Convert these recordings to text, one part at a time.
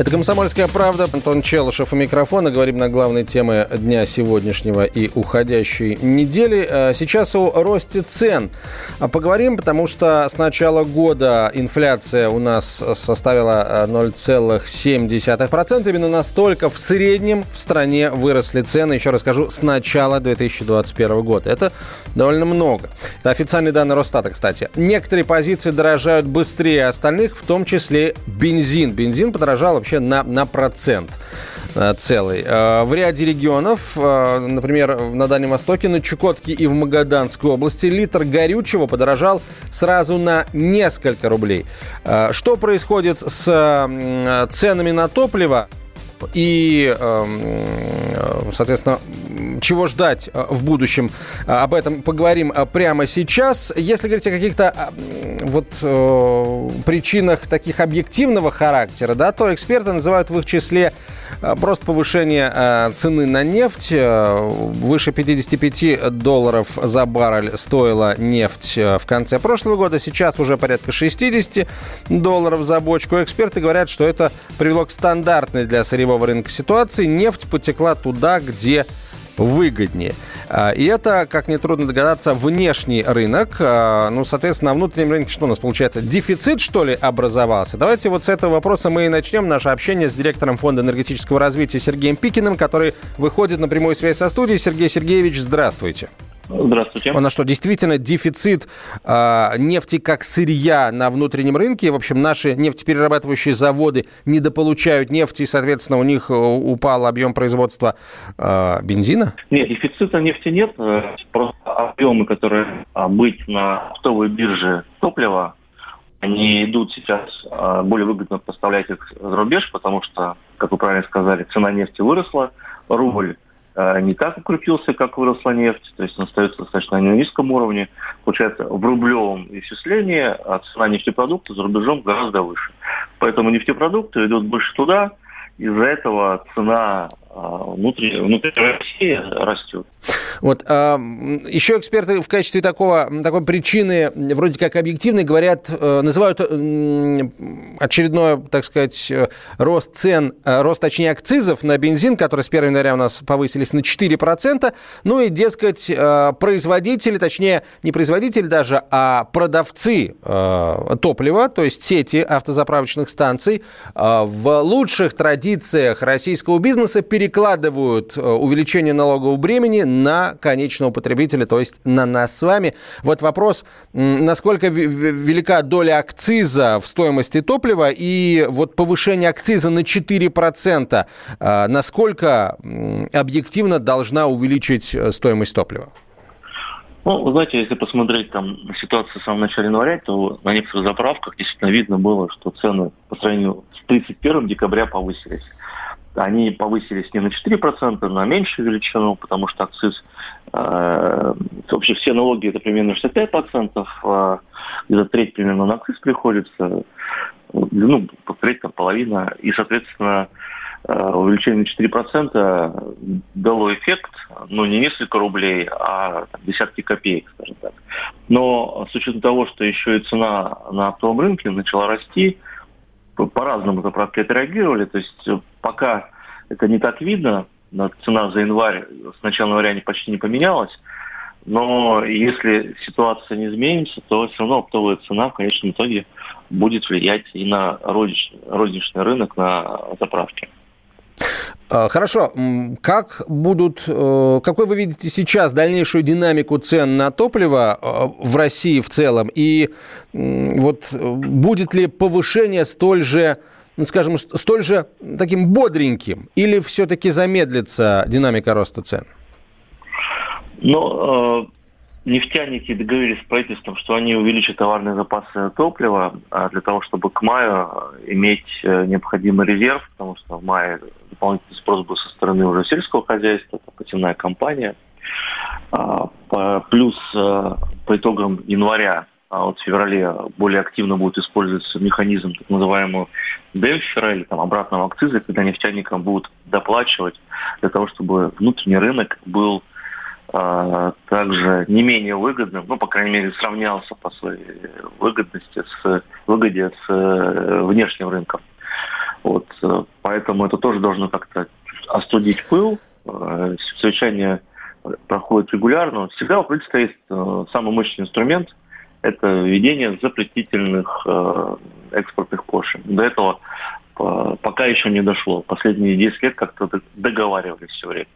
Это «Комсомольская правда». Антон Челышев у микрофона. Говорим на главные темы дня сегодняшнего и уходящей недели. А Сейчас о росте цен А поговорим, потому что с начала года инфляция у нас составила 0,7%. Именно настолько в среднем в стране выросли цены. Еще раз скажу, с начала 2021 года. Это довольно много. Это официальные данные Росстата, кстати. Некоторые позиции дорожают быстрее остальных, в том числе бензин. Бензин подорожал вообще на, на процент э, целый. Э, В ряде регионов, э, например, на Дальнем Востоке, на Чукотке и в Магаданской области литр горючего подорожал сразу на несколько рублей. Что происходит с ценами на топливо? И, эм, э, соответственно, чего ждать э, в будущем. Э, Об этом поговорим прямо сейчас. Если говорить о каких-то вот причинах таких объективного характера, да, то эксперты называют в их числе просто повышение э, цены на нефть. Э, Выше 55 долларов за баррель стоила нефть в конце прошлого года. Сейчас уже порядка 60 долларов за бочку. Эксперты говорят, что это привело к стандартной для сырьевого рынка ситуации. Нефть потекла туда, где выгоднее. А, И это, как нетрудно догадаться, внешний рынок. А, Ну, соответственно, на внутреннем рынке что у нас получается? Дефицит, что ли, образовался? Давайте вот с этого вопроса мы и начнем наше общение с директором Фонда энергетического развития Сергеем Пикиным, который выходит на прямую связь со студией. Сергей Сергеевич, здравствуйте. Здравствуйте. У нас что, действительно дефицит а, нефти как сырья на внутреннем рынке? В общем, наши нефтеперерабатывающие заводы недополучают нефти, и, соответственно, у них э, упал объем производства а, бензина? Нет, дефицита нефти нет. э, Просто объемы, которые а, быть на оптовой бирже топлива, они идут сейчас, более выгодно поставлять их за рубеж, потому что, как вы правильно сказали, цена нефти выросла, рубль э, не так укрепился, как выросла нефть, то есть он остается достаточно на низком уровне. Получается, в рублевом исчислении а цена нефтепродукта за рубежом гораздо выше. Поэтому нефтепродукты идут больше туда, из-за этого цена а, внутри, внутри России растет. Вот, а, еще эксперты в качестве такого, такой причины, вроде как объективной, говорят, э, называют м, очередной, так сказать, э, рост цен, э, рост, точнее, акцизов на бензин, который с 1 января у нас повысились на 4%. Ну и, дескать, э, производители, точнее, не производители даже, а продавцы э, топлива, то есть сети автозаправочных станций, э, в лучших традициях российского бизнеса перекладывают э, увеличение налогового бремени на конечного потребителя, то есть на нас с вами. Вот вопрос, насколько велика доля акциза в стоимости топлива и вот повышение акциза на 4%, э, насколько объективно должна увеличить э, стоимость топлива? Ну, вы знаете, если посмотреть там ситуацию в самом начале января, то на некоторых заправках действительно видно было, что цены по сравнению с 31 декабря повысились. Они повысились не на 4%, на меньшую величину, потому что акциз, э, вообще все налоги это примерно 65%, э, где-то треть примерно на акциз приходится, ну, треть, там, половина, и, соответственно, э, увеличение на 4% дало эффект, ну, не несколько рублей, а там, десятки копеек, скажем так. Но с учетом того, что еще и цена на оптовом рынке начала расти, по- по-разному заправки отреагировали. То есть пока это не так видно, но цена за январь с начала января не- почти не поменялась. Но если ситуация не изменится, то все равно оптовая цена в конечном итоге будет влиять и на розничный, рынок, на заправки. А, Хорошо. Как будут, э, какой вы видите сейчас дальнейшую динамику цен на топливо э, в России в целом? И вот э, будет ли повышение столь же, скажем, с- столь же таким бодреньким? Или все-таки замедлится динамика роста цен? Но э, нефтяники договорились с правительством, что они увеличат товарные запасы топлива для того, чтобы к маю э, иметь э, необходимый резерв, потому что в мае дополнительный спрос был со стороны уже сельского хозяйства, это посевная компания. А, Плюс по итогам января а вот в феврале более активно будет использоваться механизм так называемого демпфера или там, обратного акциза, когда нефтяникам будут доплачивать для того, чтобы внутренний рынок был э, также не менее выгодным, ну, по крайней мере, сравнялся по своей выгодности с выгоде с э, внешним рынком. Вот, э, поэтому это тоже должно как-то остудить пыл. Э, совещание проходит регулярно. Всегда у правительства есть э, самый мощный инструмент – это введение запретительных э, экспортных пошлин. До этого э, пока еще не дошло. Последние 10 лет как-то договаривались все время.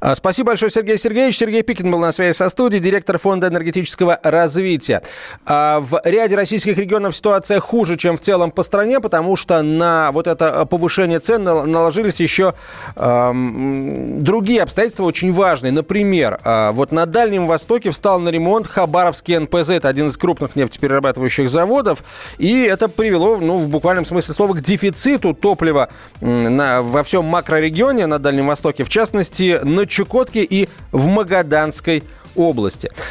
А, спасибо большое, Сергей Сергеевич. Сергей Пикин был на связи со студией, директор Фонда энергетического развития. А, в ряде российских регионов ситуация хуже, чем в целом по стране, потому что на вот это повышение цен наложились еще эм, другие обстоятельства очень важные. Например, э, вот на Дальнем Востоке встал на ремонт Хабаровский НПЗ. Это один из крупных нефтеперерабатывающих заводов. И это привело, ну, в буквальном смысле слова, к дефициту топлива на, во всем макрорегионе на Дальнем Востоке. В частности, на Чукотке и в Магаданской.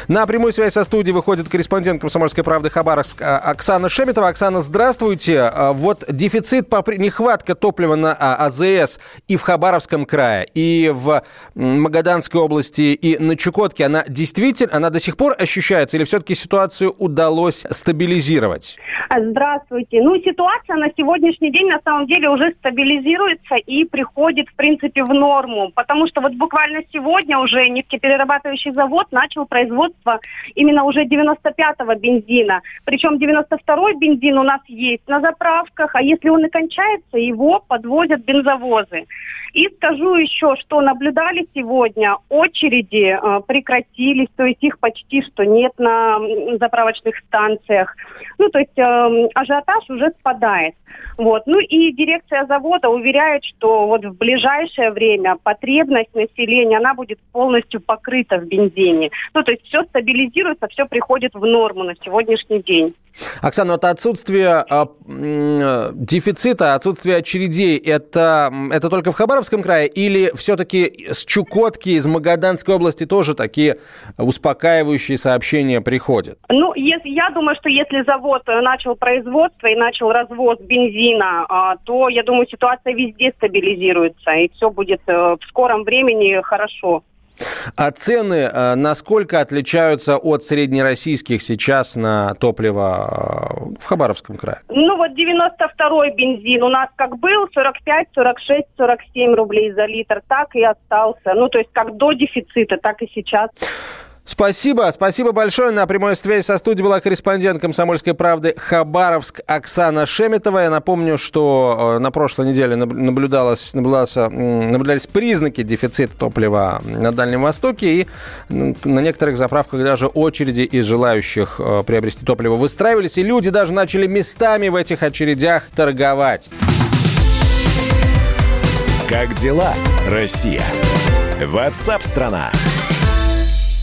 На прямую связь со студией выходит корреспондент «Комсомольской правды» Хабаровск а, Оксана Шеметова. Оксана, здравствуйте. А, вот дефицит, нехватка топлива на а, АЗС и в Хабаровском крае, и в Магаданской области, и на Чукотке, она действительно, она до сих пор ощущается, или все-таки ситуацию удалось стабилизировать? Здравствуйте. Ну, ситуация на сегодняшний день на самом деле уже стабилизируется и приходит, в принципе, в норму. Потому что вот буквально сегодня уже нефтеперерабатывающий завод начал производство именно уже 95-го бензина. Причем 92-й бензин у нас есть на заправках, а если он и кончается, его подвозят бензовозы. И скажу еще, что наблюдали сегодня, очереди э, прекратились, то есть их почти что нет на заправочных станциях. Ну, то есть э, ажиотаж уже спадает. Вот. Ну и дирекция завода уверяет, что вот в ближайшее время потребность населения, она будет полностью покрыта в бензине. Ну, то есть все стабилизируется, все приходит в норму на сегодняшний день. Оксана, это отсутствие э, э, дефицита, отсутствие очередей, это, это только в Хабаровском крае или все-таки с Чукотки, из Магаданской области тоже такие успокаивающие сообщения приходят? Ну, если, я думаю, что если завод начал производство и начал развоз бензина, э, то, я думаю, ситуация везде стабилизируется, и все будет э, в скором времени хорошо. А цены э, насколько отличаются от среднероссийских сейчас на топливо э, в Хабаровском крае? Ну вот 92-й бензин у нас как был 45, 46, 47 рублей за литр, так и остался. Ну то есть как до дефицита, так и сейчас. Спасибо, спасибо большое. На прямой связи со студией была корреспондент «Комсомольской правды» Хабаровск Оксана Шеметова. Я напомню, что э, на прошлой неделе наблюдалось, наблюдалось, наблюдались признаки дефицита топлива на Дальнем Востоке. И на некоторых заправках даже очереди из желающих э, приобрести топливо выстраивались. И люди даже начали местами в этих очередях торговать. Как дела, Россия? Ватсап-страна! страна